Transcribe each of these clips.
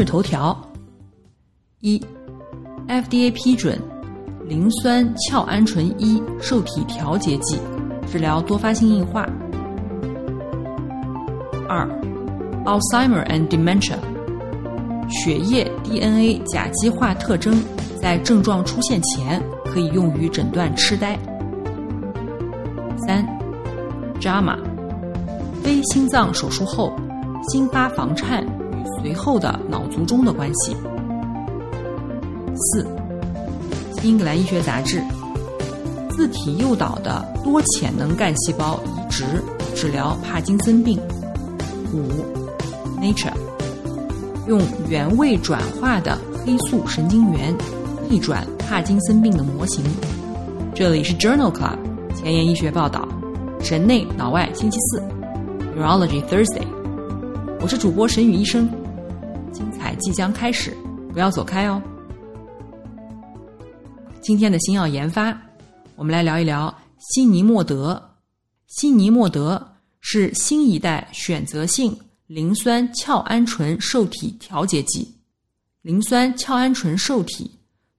日头条：一，FDA 批准磷酸鞘氨醇一受体调节剂治疗多发性硬化。二，Alzheimer and dementia，血液 DNA 甲基化特征。在症状出现前，可以用于诊断痴呆。三，JAMA，非心脏手术后心发房颤随后的脑卒中的关系。四，《英格兰医学杂志》，自体诱导的多潜能干细胞移植治疗帕金森病。五，《Nature》，用原位转化的黑素神经元。逆转帕金森病的模型。这里是 Journal Club 前沿医学报道，神内脑外星期四，Neurology Thursday。我是主播沈宇医生，即将开始，不要走开哦。今天的新药研发，我们来聊一聊西尼莫德。西尼莫德是新一代选择性磷酸鞘氨醇受体调节剂，磷酸鞘氨醇受体。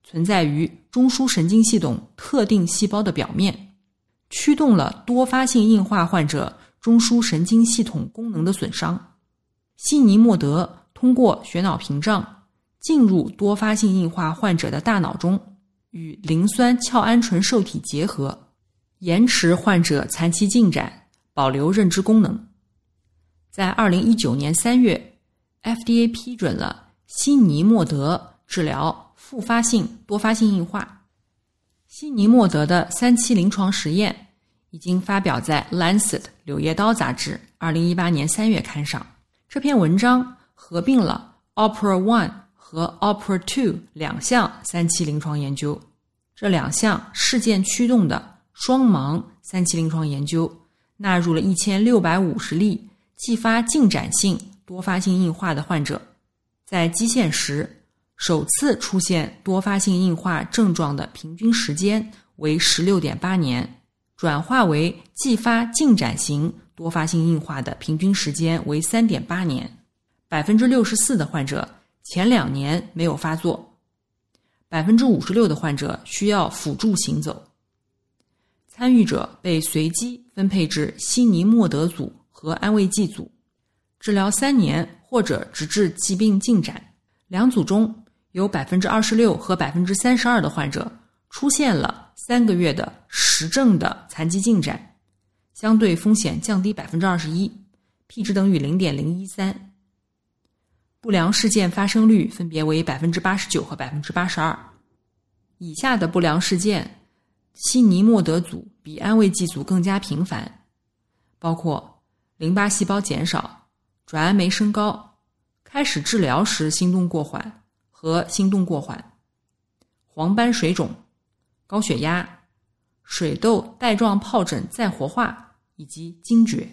存在于中枢神经系统特定细胞的表面，驱动了多发性硬化患者中枢神经系统功能的损伤。西尼莫德通过血脑屏障进入多发性硬化患者的大脑中，与磷酸鞘氨醇受体结合，延迟患者残期进展，保留认知功能。在二零一九年三月，FDA 批准了西尼莫德治疗。复发性多发性硬化，西尼莫德的三期临床实验已经发表在《Lancet》柳叶刀杂志二零一八年三月刊上。这篇文章合并了 Opera One 和 Opera Two 两项三期临床研究。这两项事件驱动的双盲三期临床研究纳入了一千六百五十例继发进展性多发性硬化的患者，在基线时。首次出现多发性硬化症状的平均时间为十六点八年，转化为继发进展型多发性硬化的平均时间为三点八年。百分之六十四的患者前两年没有发作，百分之五十六的患者需要辅助行走。参与者被随机分配至西尼莫德组和安慰剂组，治疗三年或者直至疾病进展。两组中。有百分之二十六和百分之三十二的患者出现了三个月的实证的残疾进展，相对风险降低百分之二十一，P 值等于零点零一三。不良事件发生率分别为百分之八十九和百分之八十二。以下的不良事件，西尼莫德组比安慰剂组更加频繁，包括淋巴细胞减少、转氨酶升高、开始治疗时心动过缓。和心动过缓、黄斑水肿、高血压、水痘带状疱疹再活化以及惊厥，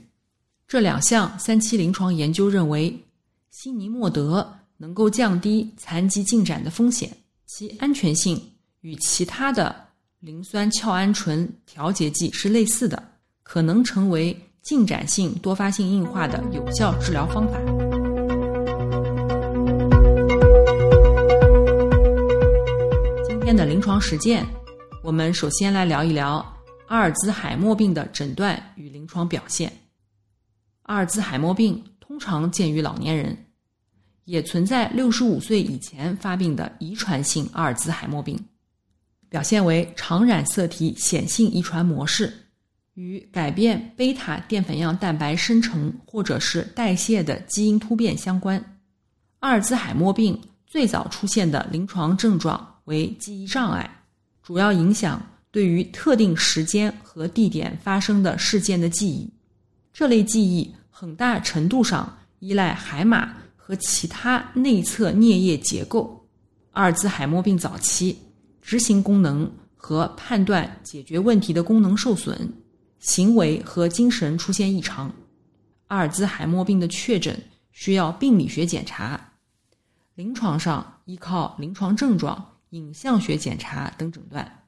这两项三期临床研究认为，西尼莫德能够降低残疾进展的风险，其安全性与其他的磷酸鞘氨醇调节剂是类似的，可能成为进展性多发性硬化的有效治疗方法。今天的临床实践，我们首先来聊一聊阿尔兹海默病的诊断与临床表现。阿尔兹海默病通常见于老年人，也存在六十五岁以前发病的遗传性阿尔兹海默病，表现为常染色体显性遗传模式，与改变贝塔淀粉样蛋白生成或者是代谢的基因突变相关。阿尔兹海默病最早出现的临床症状。为记忆障碍，主要影响对于特定时间和地点发生的事件的记忆。这类记忆很大程度上依赖海马和其他内侧颞叶结构。阿尔兹海默病早期，执行功能和判断解决问题的功能受损，行为和精神出现异常。阿尔兹海默病的确诊需要病理学检查，临床上依靠临床症状、影像学检查等诊断。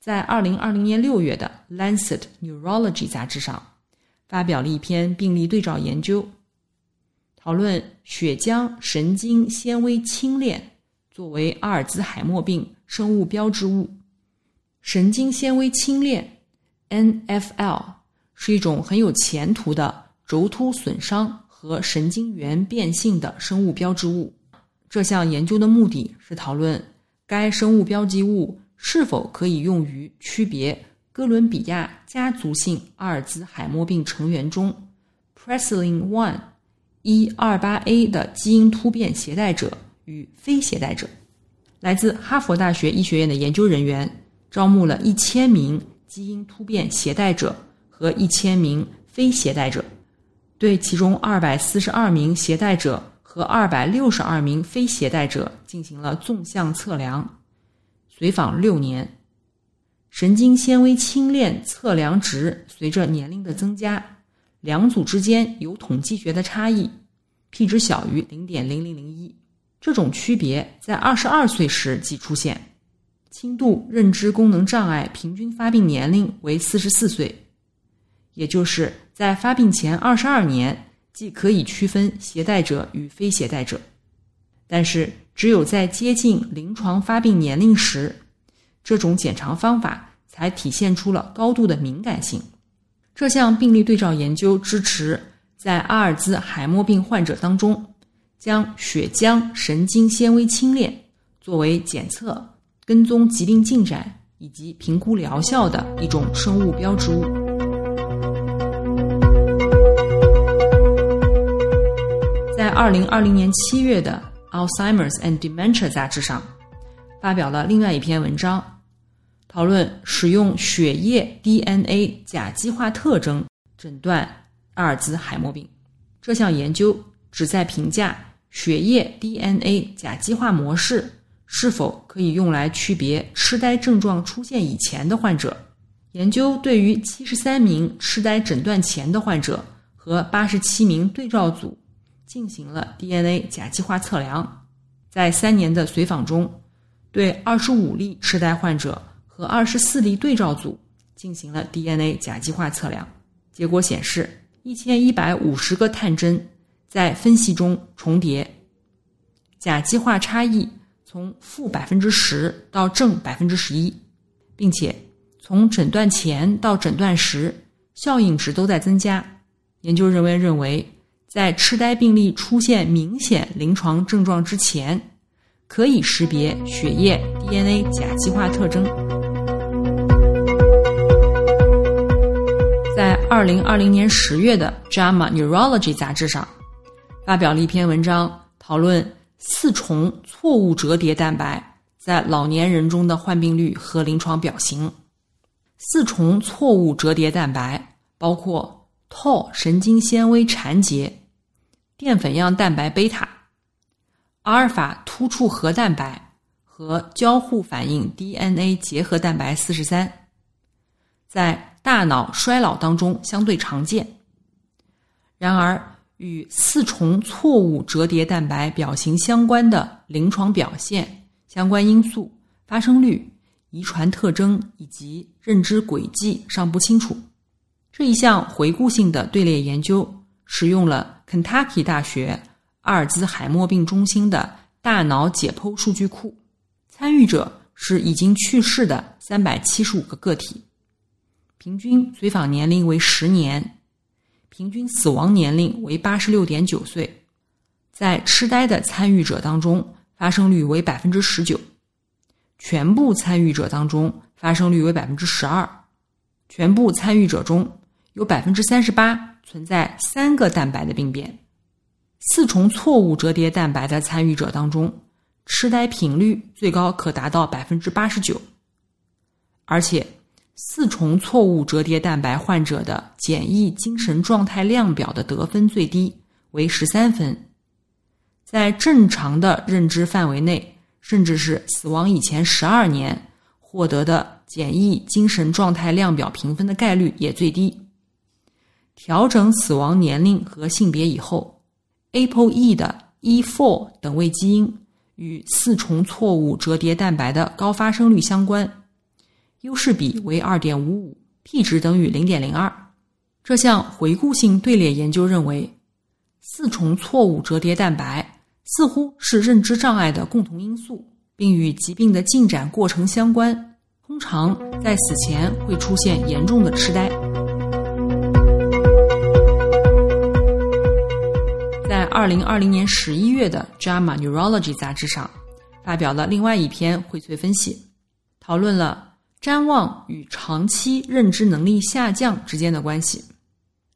在二零二零年六月的《Lancet Neurology》杂志上，发表了一篇病例对照研究，讨论血浆神经纤维轻链作为阿尔兹海默病生物标志物。神经纤维轻链 （NFL）。是一种很有前途的轴突损伤和神经元变性的生物标志物。这项研究的目的是讨论该生物标记物是否可以用于区别哥伦比亚家族性阿尔兹海默病成员中 Presling One 一二八 A 的基因突变携带者与非携带者。来自哈佛大学医学院的研究人员招募了一千名基因突变携带者。和一千名非携带者，对其中二百四十二名携带者和二百六十二名非携带者进行了纵向测量，随访六年。神经纤维轻链测量值随着年龄的增加，两组之间有统计学的差异，p 值小于零点零零零一。这种区别在二十二岁时即出现。轻度认知功能障碍平均发病年龄为四十四岁。也就是在发病前二十二年，既可以区分携带者与非携带者，但是只有在接近临床发病年龄时，这种检查方法才体现出了高度的敏感性。这项病例对照研究支持在阿尔兹海默病患者当中，将血浆神经纤维轻链作为检测、跟踪疾病进展以及评估疗效的一种生物标志物。在二零二零年七月的《Alzheimer's and Dementia》杂志上，发表了另外一篇文章，讨论使用血液 DNA 甲基化特征诊断阿尔兹海默病。这项研究旨在评价血液 DNA 甲基化模式是否可以用来区别痴呆症状出现以前的患者。研究对于七十三名痴呆诊断前的患者和八十七名对照组。进行了 DNA 甲基化测量，在三年的随访中，对二十五例痴呆患者和二十四例对照组进行了 DNA 甲基化测量。结果显示，一千一百五十个探针在分析中重叠，甲基化差异从负百分之十到正百分之十一，并且从诊断前到诊断时，效应值都在增加。研究人员认为。在痴呆病例出现明显临床症状之前，可以识别血液 DNA 甲基化特征。二零二零年十月的《JAMA Neurology》杂志上，发表了一篇文章，讨论四重错误折叠蛋白在老年人中的患病率和临床表型。四重错误折叠蛋白包括 Tau 神经纤维缠结。淀粉样蛋白贝塔、阿尔法突触核蛋白和交互反应 DNA 结合蛋白四十三，在大脑衰老当中相对常见。然而，与四重错误折叠蛋白表型相关的临床表现、相关因素、发生率、遗传特征以及认知轨迹尚不清楚。这一项回顾性的队列研究。使用了 Kentucky 大学阿尔兹海默病中心的大脑解剖数据库，参与者是已经去世的三百七十五个个体，平均随访年龄为十年，平均死亡年龄为八十六点九岁。在痴呆的参与者当中，发生率为百分之十九；全部参与者当中，发生率为百分之十二；全部参与者中有百分之三十八。存在三个蛋白的病变，四重错误折叠蛋白的参与者当中，痴呆频率最高可达到百分之八十九，而且四重错误折叠蛋白患者的简易精神状态量表的得分最低为十三分，在正常的认知范围内，甚至是死亡以前十二年获得的简易精神状态量表评分的概率也最低。调整死亡年龄和性别以后，APOE 的 E4 等位基因与四重错误折叠蛋白的高发生率相关。优势比为二点五五，p 值等于零点零二。这项回顾性队列研究认为，四重错误折叠蛋白似乎是认知障碍的共同因素，并与疾病的进展过程相关。通常在死前会出现严重的痴呆。在二零二零年十一月的《JAMA Neurology》杂志上，发表了另外一篇荟萃分析，讨论了。瞻望与长期认知能力下降之间的关系，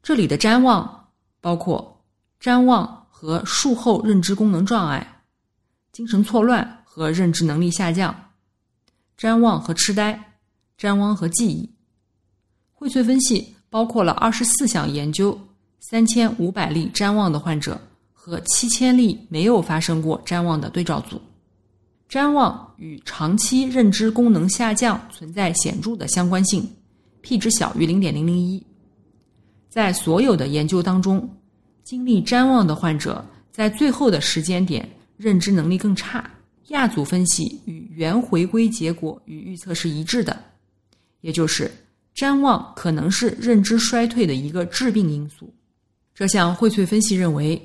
这里的瞻望包括瞻望和术后认知功能障碍、精神错乱和认知能力下降、瞻望和痴呆、瞻望和记忆。荟萃分析包括了二十四项研究、三千五百例瞻望的患者和七千例没有发生过瞻望的对照组。瞻望与长期认知功能下降存在显著的相关性，p 值小于零点零零一。在所有的研究当中，经历瞻望的患者在最后的时间点认知能力更差。亚组分析与原回归结果与预测是一致的，也就是瞻望可能是认知衰退的一个致病因素。这项荟萃分析认为。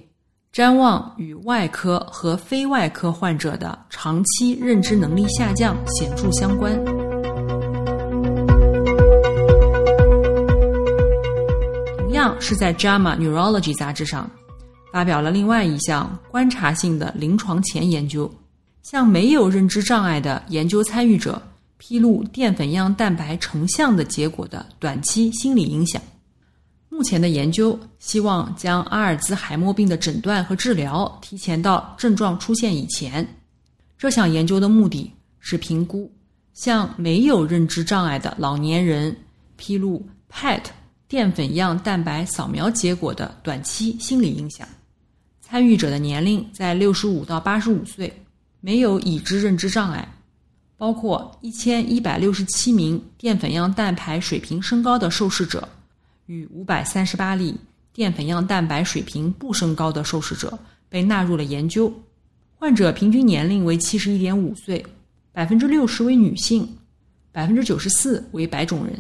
瞻望与外科和非外科患者的长期认知能力下降显著相关。同样是在《JAMA Neurology》杂志上，发表了另外一项观察性的临床前研究，向没有认知障碍的研究参与者披露淀粉样蛋白成像的结果的短期心理影响。目前的研究希望将阿尔兹海默病的诊断和治疗提前到症状出现以前。这项研究的目的是评估向没有认知障碍的老年人披露 PET 淀粉样蛋白扫描结果的短期心理影响。参与者的年龄在六十五到八十五岁，没有已知认知障碍，包括一千一百六十七名淀粉样蛋白水平升高的受试者。与五百三十八例淀粉样蛋白水平不升高的受试者被纳入了研究，患者平均年龄为七十一点五岁，百分之六十为女性，百分之九十四为白种人。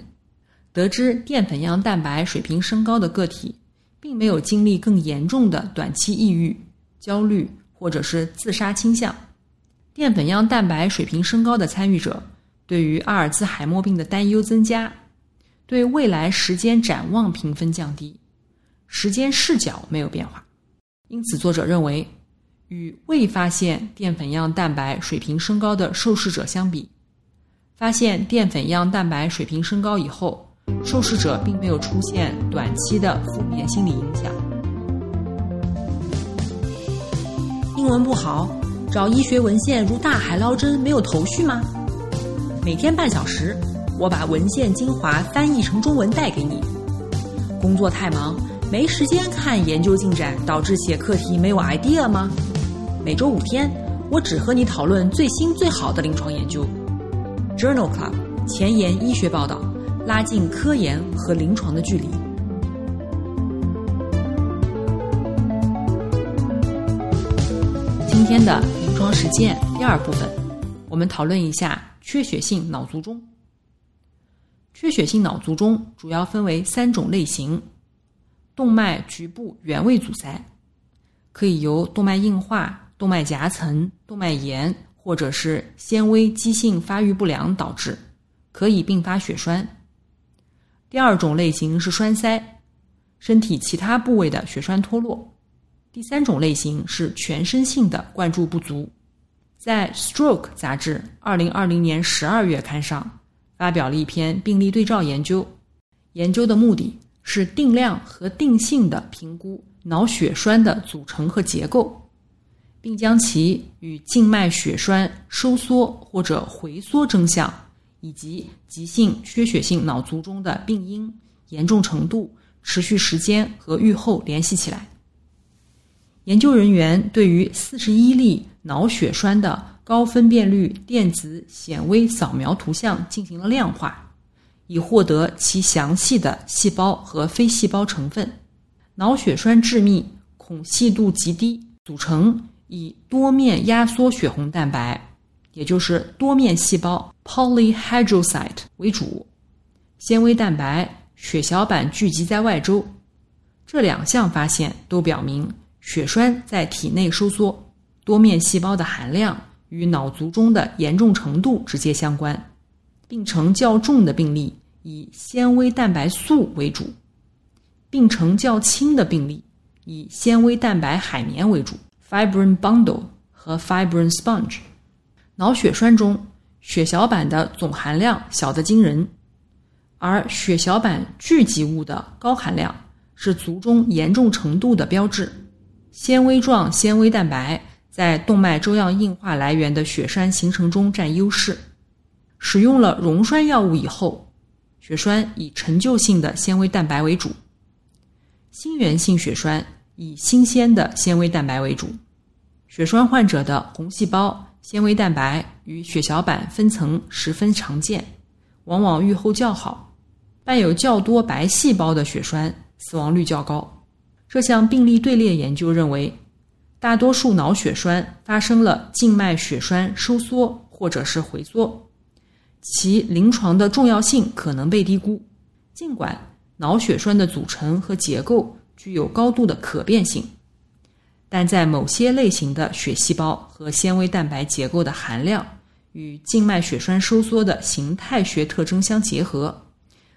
得知淀粉样蛋白水平升高的个体，并没有经历更严重的短期抑郁、焦虑或者是自杀倾向。淀粉样蛋白水平升高的参与者，对于阿尔兹海默病的担忧增加。对未来时间展望评分降低，时间视角没有变化，因此作者认为，与未发现淀粉样蛋白水平升高的受试者相比，发现淀粉样蛋白水平升高以后，受试者并没有出现短期的负面心理影响。英文不好，找医学文献如大海捞针，没有头绪吗？每天半小时。我把文献精华翻译成中文带给你。工作太忙，没时间看研究进展，导致写课题没有 idea 吗？每周五天，我只和你讨论最新最好的临床研究。Journal Club 前沿医学报道，拉近科研和临床的距离。今天的临床实践第二部分，我们讨论一下缺血性脑卒中。缺血性脑卒中主要分为三种类型：动脉局部原位阻塞，可以由动脉硬化、动脉夹层、动脉炎或者是纤维肌性发育不良导致，可以并发血栓。第二种类型是栓塞，身体其他部位的血栓脱落。第三种类型是全身性的灌注不足。在《Stroke》杂志二零二零年十二月刊上。发表了一篇病例对照研究，研究的目的是定量和定性的评估脑血栓的组成和结构，并将其与静脉血栓收缩或者回缩征象以及急性缺血性脑卒中的病因、严重程度、持续时间和预后联系起来。研究人员对于四十一例脑血栓的高分辨率电子显微扫描图像进行了量化，以获得其详细的细胞和非细胞成分。脑血栓致密孔隙度极低，组成以多面压缩血红蛋白，也就是多面细胞 （polyhydrocyte） 为主，纤维蛋白、血小板聚集在外周。这两项发现都表明。血栓在体内收缩，多面细胞的含量与脑卒中的严重程度直接相关。病程较重的病例以纤维蛋白素为主，病程较轻的病例以纤维蛋白海绵为主 （fibrin bundle 和 fibrin sponge）。脑血栓中血小板的总含量小得惊人，而血小板聚集物的高含量是卒中严重程度的标志。纤维状纤维蛋白在动脉粥样硬化来源的血栓形成中占优势。使用了溶栓药物以后，血栓以陈旧性的纤维蛋白为主。心源性血栓以新鲜的纤维蛋白为主。血栓患者的红细胞纤维蛋白与血小板分层十分常见，往往预后较好。伴有较多白细胞的血栓，死亡率较高。这项病例队列研究认为，大多数脑血栓发生了静脉血栓收缩或者是回缩，其临床的重要性可能被低估。尽管脑血栓的组成和结构具有高度的可变性，但在某些类型的血细胞和纤维蛋白结构的含量与静脉血栓收缩的形态学特征相结合。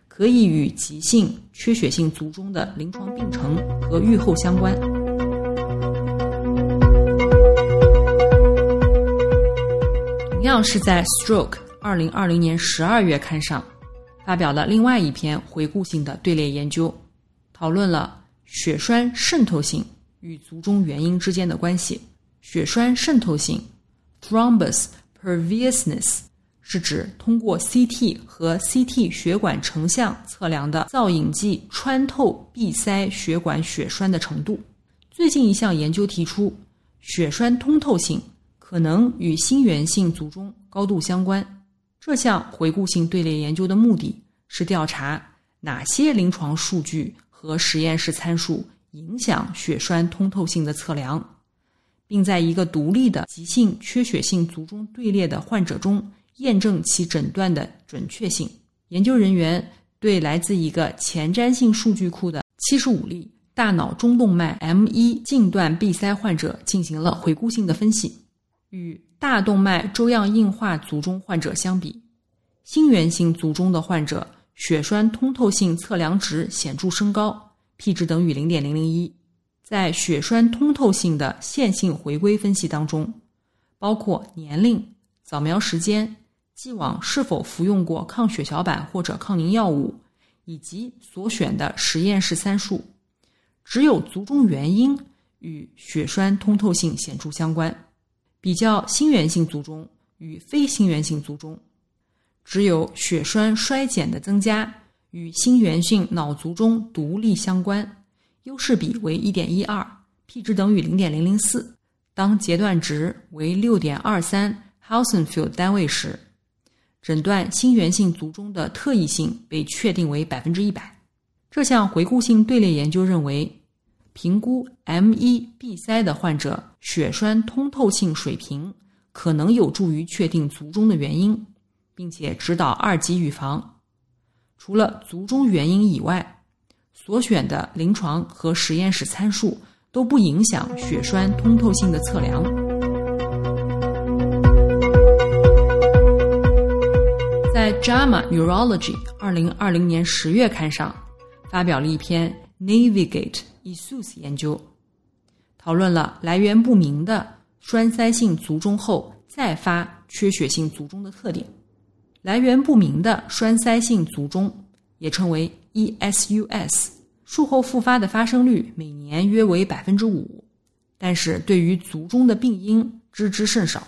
可以与急性缺血性卒中的临床病程和预后相关。同样是在《Stroke》二零二零年十二月刊上，发表了另外一篇回顾性的队列研究，讨论了血栓渗透性与卒中原因之间的关系。血栓渗透性 （thrombus perviousness）。是指通过 CT 和 CT 血管成像测量的造影剂穿透闭塞血管血栓的程度。最近一项研究提出，血栓通透性可能与心源性卒中高度相关。这项回顾性队列研究的目的是调查哪些临床数据和实验室参数影响血栓通透性的测量，并在一个独立的急性缺血性卒中队列的患者中。验证其诊断的准确性。研究人员对来自一个前瞻性数据库的七十五例大脑中动脉 M1 近段闭塞患者进行了回顾性的分析。与大动脉粥样硬化卒中患者相比，心源性卒中的患者血栓通透性测量值显著升高，p 值等于零点零零一。在血栓通透性的线性回归分析当中，包括年龄、扫描时间。既往是否服用过抗血小板或者抗凝药物，以及所选的实验室参数，只有卒中原因与血栓通透性显著相关。比较心源性卒中与非心源性卒中，只有血栓衰减的增加与心源性脑卒中独立相关，优势比为一点一二，p 值等于零点零零四。当截断值为六点二三 Housenfield 单位时。诊断心源性卒中的特异性被确定为百分之一百。这项回顾性队列研究认为，评估 M1 闭塞的患者血栓通透性水平可能有助于确定卒中的原因，并且指导二级预防。除了卒中原因以外，所选的临床和实验室参数都不影响血栓通透性的测量。在《JAMA Neurology》二零二零年十月刊上，发表了一篇《Navigate Issues》研究，讨论了来源不明的栓塞性卒中后再发缺血性卒中的特点。来源不明的栓塞性卒中，也称为 ESUS，术后复发的发生率每年约为百分之五，但是对于卒中的病因知之甚少。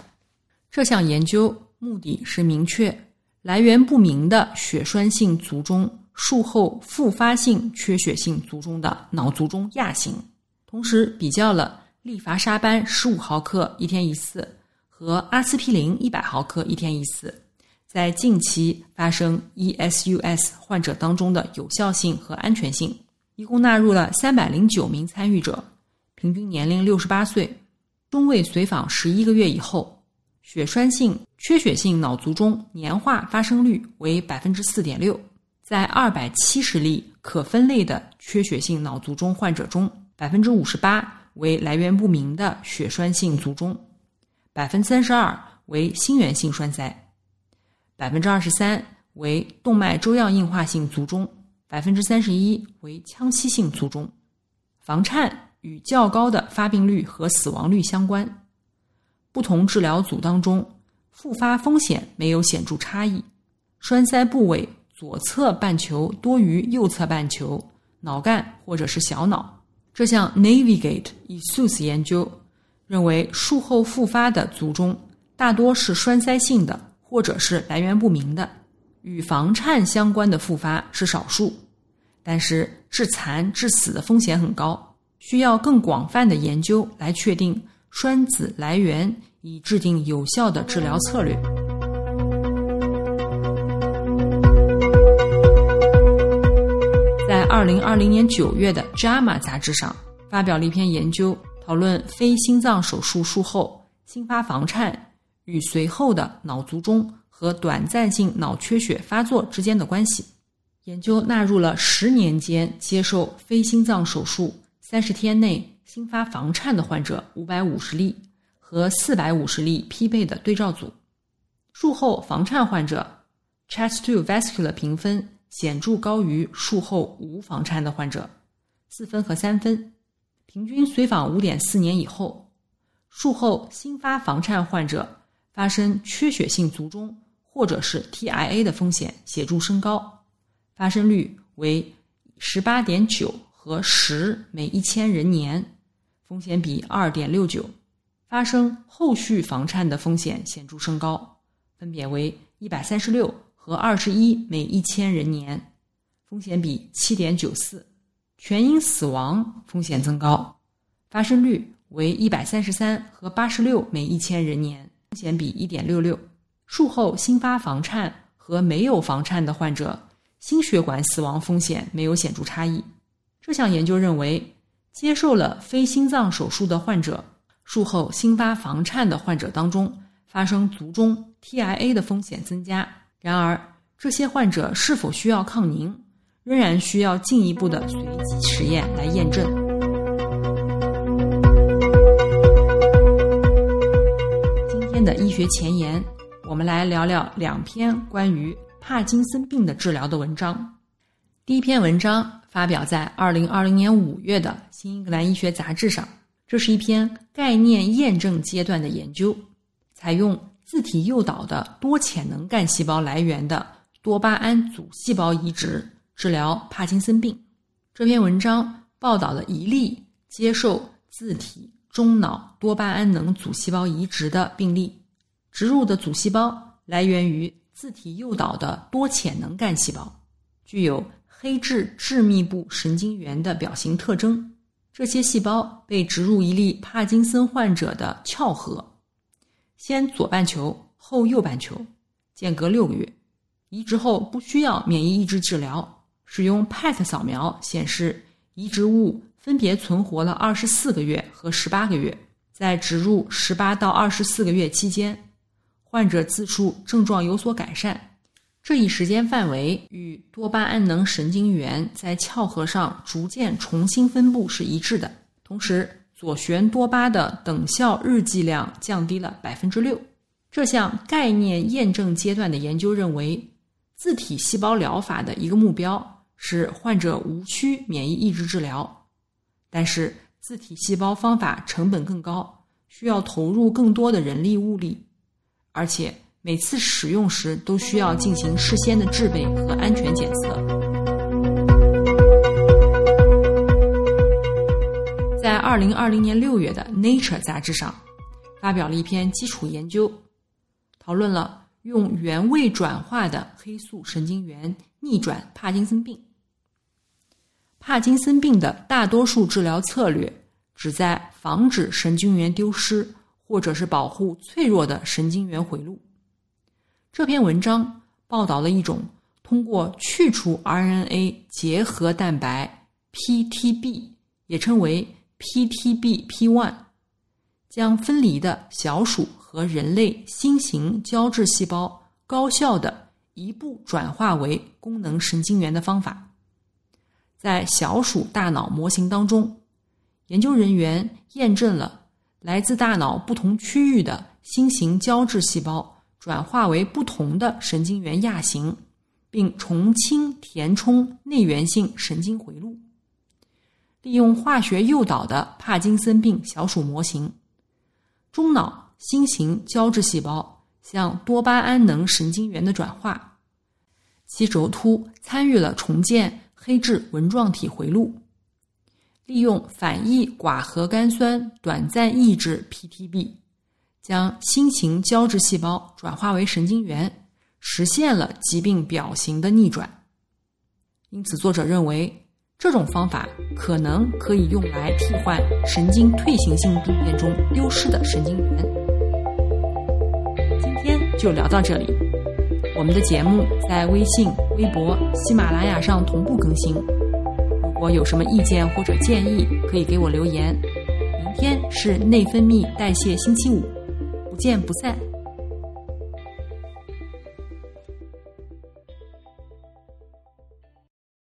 这项研究目的是明确。来源不明的血栓性卒中术后复发性缺血性卒中的脑卒中亚型，同时比较了利伐沙班十五毫克一天一次和阿司匹林一百毫克一天一次在近期发生 ESUS 患者当中的有效性和安全性。一共纳入了三百零九名参与者，平均年龄六十八岁，中位随访十一个月以后，血栓性缺血性脑卒中年化发生率为百分之四点六。在二百七十例可分类的缺血性脑卒中患者中，百分之五十八为来源不明的血栓性卒中，百分之三十二为心源性栓塞，百分之二十三为动脉粥样硬化性卒中。百分之三十一为腔隙性卒中，房颤与较高的发病率和死亡率相关。不同治疗组当中，复发风险没有显著差异。栓塞部位左侧半球多于右侧半球，脑干或者是小脑。这项 Navigate ESUS 研究认为，术后复发的卒中大多是栓塞性的，或者是来源不明的。与房颤相关的复发是少数，但是致残致死的风险很高，需要更广泛的研究来确定栓子来源，以制定有效的治疗策略。二零二零年九月的《JAMA》杂志上发表了一篇研究，讨论非心脏手术术后新发房颤与随后的脑卒中。和短暂性脑缺血发作之间的关系。研究纳入了十年间接受非心脏手术三十天内新发房颤的患者五百五十例和四百五十例匹配的对照组。术后房颤患者 CHEST2 vascular 评分显著高于术后无房颤的患者，四分和三分。平均随访五点四年以后，术后新发房颤患者发生缺血性卒中。或者是 TIA 的风险显著升高，发生率为十八点九和十每一千人年，风险比二点六九。发生后续房颤的风险显著升高，分别为一百三十六和二十一每一千人年，风险比七点九四。全因死亡风险增高，发生率为一百三十三和八十六每一千人年，风险比一点六六。术后新发房颤和没有房颤的患者，心血管死亡风险没有显著差异。这项研究认为，接受了非心脏手术的患者，术后新发房颤的患者当中，发生卒中 TIA 的风险增加。然而，这些患者是否需要抗凝，仍然需要进一步的随机实验来验证。今天的医学前沿。我们来聊聊两篇关于帕金森病的治疗的文章。第一篇文章发表在二零二零年五月的《新英格兰医学杂志》上，这是一篇概念验证阶段的研究，采用自体诱导的多潜能干细胞来源的多巴胺组细胞移植治疗帕金森病。这篇文章报道了一例接受自体中脑多巴胺能组细胞移植的病例。植入的组细胞来源于自体诱导的多潜能干细胞，具有黑质致密部神经元的表型特征。这些细胞被植入一例帕金森患者的鞘核，先左半球后右半球，间隔六个月。移植后不需要免疫抑制治疗，使用 PET 扫描显示移植物分别存活了二十四个月和十八个月。在植入十八到二十四个月期间。患者自述症状有所改善，这一时间范围与多巴胺能神经元在鞘核上逐渐重新分布是一致的。同时，左旋多巴的等效日剂量降低了百分之六。这项概念验证阶段的研究认为，自体细胞疗法的一个目标是患者无需免疫抑制治疗，但是自体细胞方法成本更高，需要投入更多的人力物力。而且每次使用时都需要进行事先的制备和安全检测。在二零二零年六月的《Nature》杂志上，发表了一篇基础研究，讨论了用原位转化的黑素神经元逆转帕金森病。帕金森病的大多数治疗策略旨在防止神经元丢失，或者是保护脆弱的神经元回路。这篇文章报道了一种通过去除 RNA 结合蛋白 PTB，也称为 PTBP1，将分离的小鼠和人类新型胶质细胞高效的一步转化为功能神经元的方法。在小鼠大脑模型当中，研究人员验证了来自大脑不同区域的新型胶质细胞。转化为不同的神经元亚型，并重新填充内源性神经回路。利用化学诱导的帕金森病小鼠模型，中脑新型胶质细胞向多巴胺能神经元的转化，其轴突参与了重建黑质纹状体回路。利用反义寡核苷酸短暂抑制 PTB。将新型胶质细胞转化为神经元，实现了疾病表型的逆转。因此，作者认为这种方法可能可以用来替换神经退行性病变中丢失的神经元。今天就聊到这里。我们的节目在微信、微博、喜马拉雅上同步更新。如果有什么意见或者建议，可以给我留言。明天是内分泌代谢星期五。不见不散。